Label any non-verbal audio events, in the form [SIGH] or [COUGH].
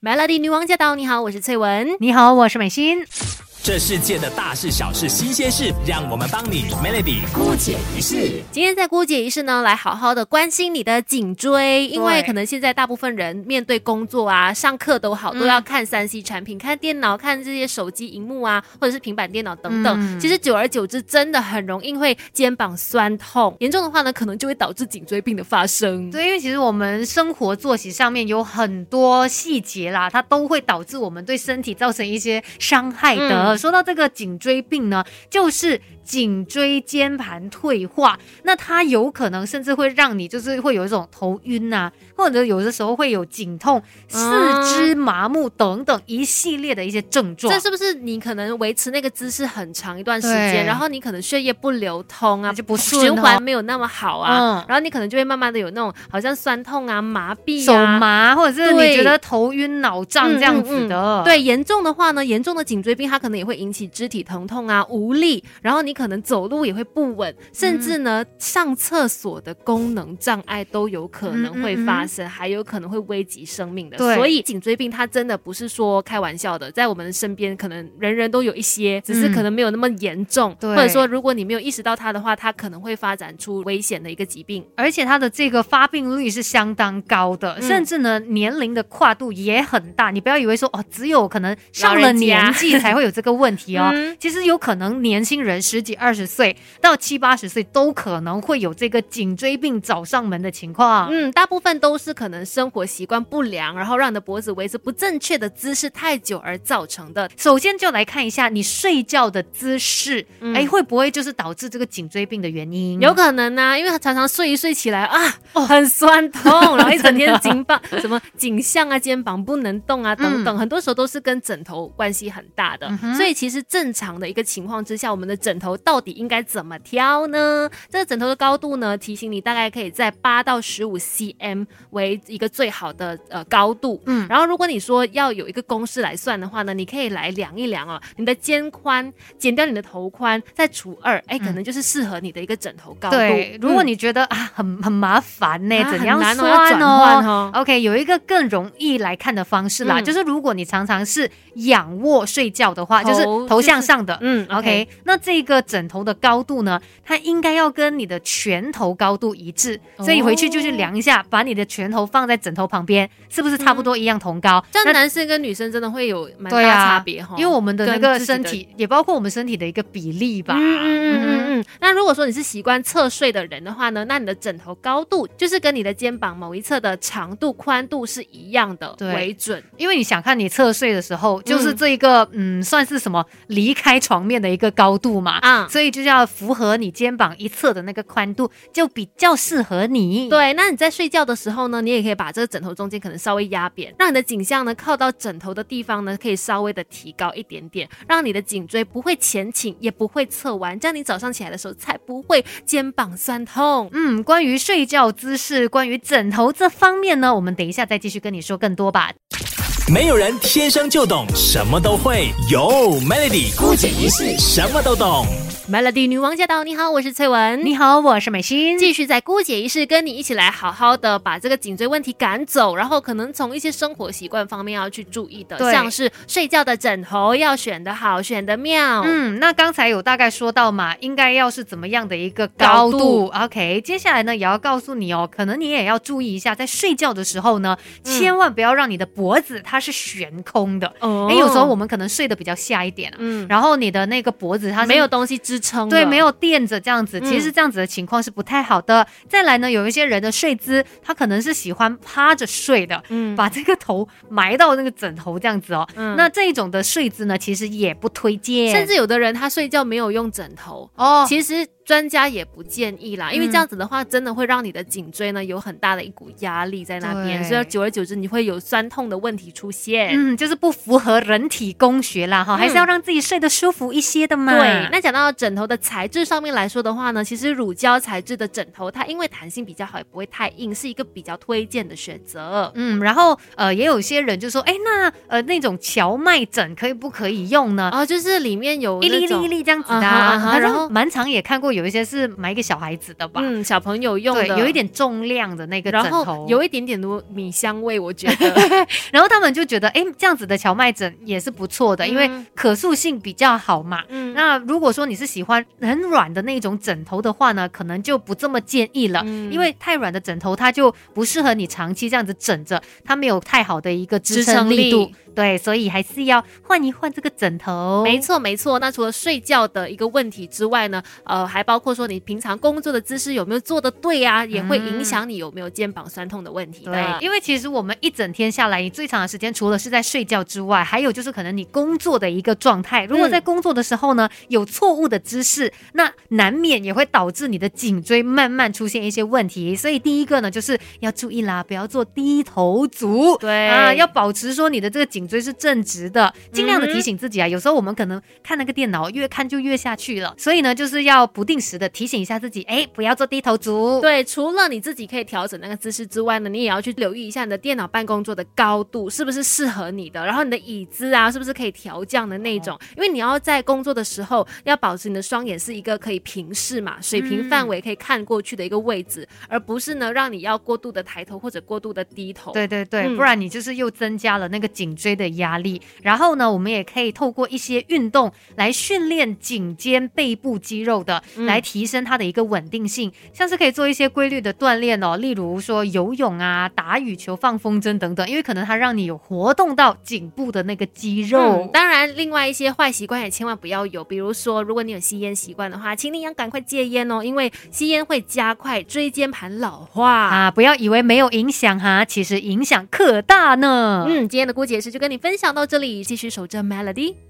Melody 女王驾到！你好，我是翠文。你好，我是美心。这世界的大事小事新鲜事，让我们帮你 Melody 姑姐一世。今天在姑姐一世呢，来好好的关心你的颈椎，因为可能现在大部分人面对工作啊、上课都好，都要看三 C 产品，看电脑、看这些手机荧幕啊，或者是平板电脑等等。其实久而久之，真的很容易会肩膀酸痛，严重的话呢，可能就会导致颈椎病的发生。对，因为其实我们生活作息上面有很多细节啦，它都会导致我们对身体造成一些伤害的。说到这个颈椎病呢，就是颈椎间盘退化，那它有可能甚至会让你就是会有一种头晕呐，或者有的时候会有颈痛、四肢麻木等等一系列的一些症状。这是不是你可能维持那个姿势很长一段时间，然后你可能血液不流通啊，就不循环没有那么好啊，然后你可能就会慢慢的有那种好像酸痛啊、麻痹、手麻，或者是你觉得头晕脑胀这样子的。对，严重的话呢，严重的颈椎病它可能也会引起。肢体疼痛啊，无力，然后你可能走路也会不稳，甚至呢上厕所的功能障碍都有可能会发生，还有可能会危及生命的。所以颈椎病它真的不是说开玩笑的，在我们身边可能人人都有一些，只是可能没有那么严重，或者说如果你没有意识到它的话，它可能会发展出危险的一个疾病，而且它的这个发病率是相当高的，甚至呢年龄的跨度也很大。你不要以为说哦，只有可能上了年纪才会有这个问题。哦，[LAUGHS] 其实有可能年轻人十几二十岁到七八十岁都可能会有这个颈椎病找上门的情况。嗯，大部分都是可能生活习惯不良，然后让你的脖子维持不正确的姿势太久而造成的。首先就来看一下你睡觉的姿势，哎，会不会就是导致这个颈椎病的原因？有可能呢，因为他常常睡一睡起来啊，哦很酸痛，然后一整天 [LAUGHS] 颈膀什么颈项啊、肩膀不能动啊等等，很多时候都是跟枕头关系很大的。所以其实正常的一个情况之下，我们的枕头到底应该怎么挑呢？这个枕头的高度呢，提醒你大概可以在八到十五 cm 为一个最好的呃高度。嗯，然后如果你说要有一个公式来算的话呢，你可以来量一量哦，你的肩宽减掉你的头宽再除二，哎，可能就是适合你的一个枕头高度。对，如果你觉得啊很很麻烦呢，怎样算哦？OK，有一个更容易来看的方式啦，就是如果你常常是仰卧睡觉的话，就是头向上。的，嗯，OK，那这个枕头的高度呢，它应该要跟你的拳头高度一致，所以回去就去量一下，把你的拳头放在枕头旁边，是不是差不多一样同高？这样男生跟女生真的会有蛮大差别哈，因为我们的那个身体也包括我们身体的一个比例吧。嗯嗯嗯嗯。那如果说你是习惯侧睡的人的话呢，那你的枕头高度就是跟你的肩膀某一侧的长度宽度是一样的为准，因为你想看你侧睡的时候，就是这一个嗯，算是什么离开。床面的一个高度嘛，啊，所以就要符合你肩膀一侧的那个宽度，就比较适合你。对，那你在睡觉的时候呢，你也可以把这个枕头中间可能稍微压扁，让你的颈项呢靠到枕头的地方呢，可以稍微的提高一点点，让你的颈椎不会前倾，也不会侧弯，这样你早上起来的时候才不会肩膀酸痛。嗯，关于睡觉姿势，关于枕头这方面呢，我们等一下再继续跟你说更多吧。没有人天生就懂什么都会，有 Melody 孤姐一世什么都懂。Melody 女王驾到！你好，我是翠文。你好，我是美心。继续在姑姐仪式跟你一起来好好的把这个颈椎问题赶走，然后可能从一些生活习惯方面要去注意的，像是睡觉的枕头要选的好，选的妙。嗯，那刚才有大概说到嘛，应该要是怎么样的一个高度？OK，接下来呢也要告诉你哦，可能你也要注意一下，在睡觉的时候呢，千万不要让你的脖子它是悬空的。哦，哎，有时候我们可能睡得比较下一点，嗯，然后你的那个脖子它没有东西支。对，没有垫着这样子，其实这样子的情况是不太好的。再来呢，有一些人的睡姿，他可能是喜欢趴着睡的，嗯，把这个头埋到那个枕头这样子哦。那这一种的睡姿呢，其实也不推荐。甚至有的人他睡觉没有用枕头哦，其实。专家也不建议啦，因为这样子的话，真的会让你的颈椎呢有很大的一股压力在那边，所以久而久之你会有酸痛的问题出现。嗯，就是不符合人体工学啦，哈，还是要让自己睡得舒服一些的嘛。对，那讲到枕头的材质上面来说的话呢，其实乳胶材质的枕头，它因为弹性比较好，也不会太硬，是一个比较推荐的选择。嗯，然后呃，也有些人就说，哎，那呃那种荞麦枕可以不可以用呢？啊，就是里面有一粒一粒一粒这样子的，然后蛮长也看过。有一些是买给小孩子的吧，嗯，小朋友用的，有一点重量的那个枕然头后，有一点点的米香味，我觉得。[LAUGHS] 然后他们就觉得，哎，这样子的荞麦枕也是不错的，因为嗯可塑性比较好嘛。嗯那如果说你是喜欢很软的那种枕头的话呢，可能就不这么建议了，嗯因为太软的枕头它就不适合你长期这样子枕着，它没有太好的一个支撑力度。对，所以还是要换一换这个枕头。没错，没错。那除了睡觉的一个问题之外呢，呃，还包括说你平常工作的姿势有没有做的对啊，也会影响你有没有肩膀酸痛的问题的。对，因为其实我们一整天下来，你最长的时间除了是在睡觉之外，还有就是可能你工作的一个状态。如果在工作的时候呢，有错误的姿势，那难免也会导致你的颈椎慢慢出现一些问题。所以第一个呢，就是要注意啦，不要做低头族。对啊，要保持说你的这个颈椎是正直的，尽量的提醒自己啊。有时候我们可能看那个电脑，越看就越下去了，所以呢，就是要不定时的提醒一下自己，哎，不要做低头族。对，除了你自己可以调整那个姿势之外呢，你也要去留意一下你的电脑办公桌的高度是不是适合你的，然后你的椅子啊是不是可以调降的那种，因为你要在工作的时候要保持你的双眼是一个可以平视嘛，水平范围可以看过去的一个位置，而不是呢让你要过度的抬头或者过度的低头。对对对，嗯不然你就是又增加了那个颈椎的压力。然后呢，我们也可以透过一些运动来训练颈肩背部肌肉的，嗯来提升它的一个稳定性。像是可以做一些规律的锻炼哦，例如说游泳啊、打羽球、放风筝等等，因为可能它让你有活动到颈部的那个肌肉。嗯，当然，另外一些坏习惯也千万不要有，比如说，如果你有吸烟习惯的话，请你要赶快戒烟哦，因为吸烟会加快椎间盘老化。啊，不要以为没有影响哈，其实影响可大呢。嗯，今天的姑姐是就跟你分享到这里，继续守着 Melody。